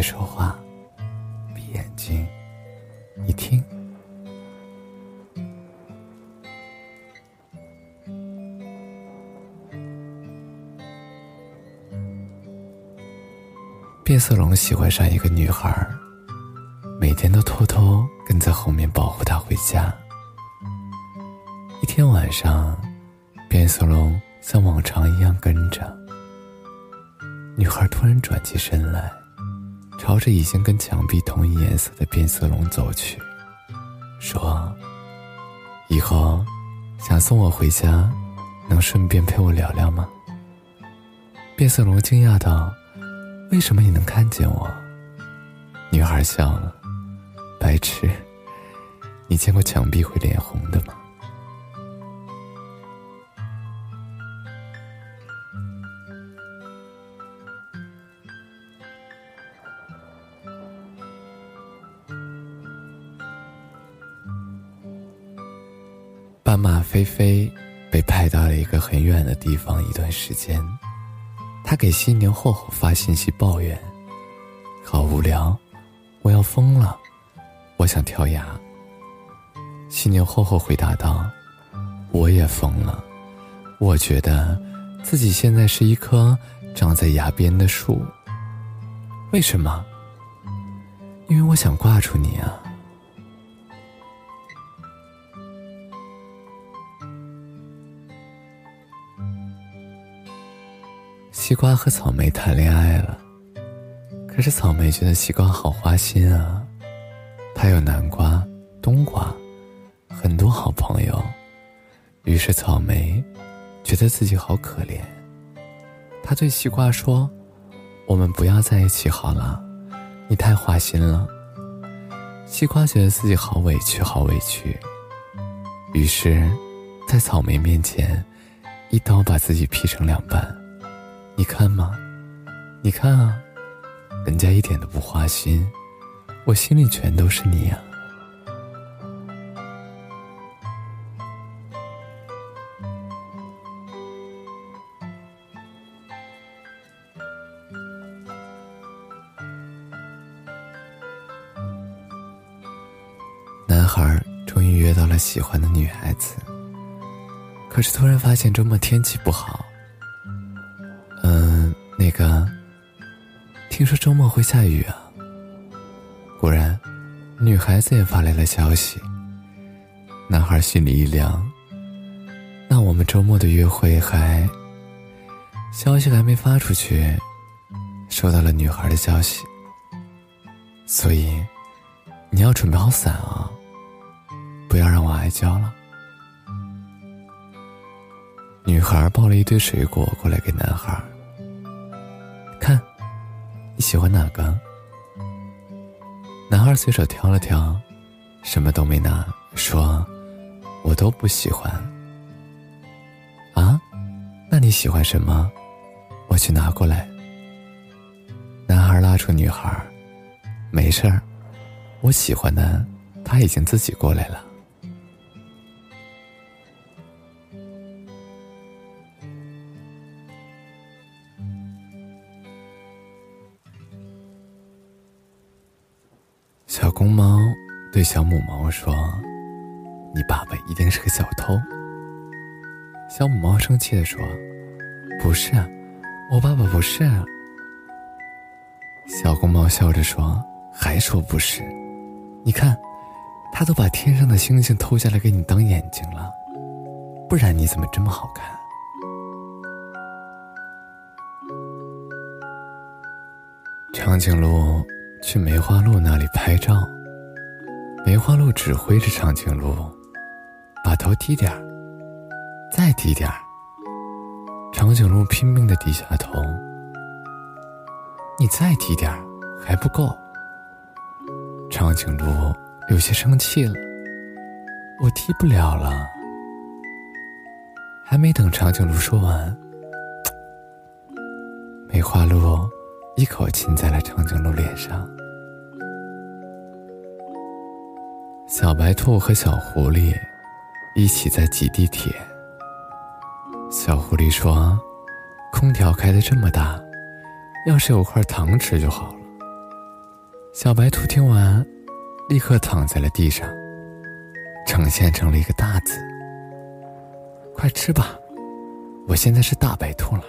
别说话，闭眼睛，你听。变色龙喜欢上一个女孩，每天都偷偷跟在后面保护她回家。一天晚上，变色龙像往常一样跟着。女孩突然转起身来，朝着已经跟墙壁同一颜色的变色龙走去，说：“以后想送我回家，能顺便陪我聊聊吗？”变色龙惊讶道。为什么你能看见我？女孩笑了，白痴，你见过墙壁会脸红的菲菲被派到了一个很远的地方一段时间。他给犀牛厚厚发信息抱怨：“好无聊，我要疯了，我想跳崖。”犀牛厚厚回答道：“我也疯了，我觉得自己现在是一棵长在崖边的树。为什么？因为我想挂住你啊。”西瓜和草莓谈恋爱了，可是草莓觉得西瓜好花心啊，他有南瓜、冬瓜，很多好朋友，于是草莓觉得自己好可怜，他对西瓜说：“我们不要在一起好了，你太花心了。”西瓜觉得自己好委屈，好委屈，于是，在草莓面前，一刀把自己劈成两半。你看嘛？你看啊，人家一点都不花心，我心里全都是你呀。男孩终于约到了喜欢的女孩子，可是突然发现周末天气不好。那个，听说周末会下雨啊。果然，女孩子也发来了消息。男孩心里一凉。那我们周末的约会还……消息还没发出去，收到了女孩的消息。所以，你要准备好伞啊，不要让我挨浇了。女孩抱了一堆水果过来给男孩。看你喜欢哪个？男孩随手挑了挑，什么都没拿，说：“我都不喜欢。”啊？那你喜欢什么？我去拿过来。男孩拉住女孩：“没事儿，我喜欢的他已经自己过来了。”小公猫对小母猫说：“你爸爸一定是个小偷。”小母猫生气的说：“不是，我爸爸不是。”小公猫笑着说：“还说不是？你看，他都把天上的星星偷下来给你当眼睛了，不然你怎么这么好看？”长颈鹿。去梅花鹿那里拍照。梅花鹿指挥着长颈鹿，把头低点儿，再低点儿。长颈鹿拼命的低下头。你再低点儿，还不够。长颈鹿有些生气了，我低不了了。还没等长颈鹿说完，梅花鹿。一口亲在了长颈鹿脸上。小白兔和小狐狸一起在挤地铁。小狐狸说：“空调开的这么大，要是有块糖吃就好了。”小白兔听完，立刻躺在了地上，呈现成了一个大字。快吃吧，我现在是大白兔了。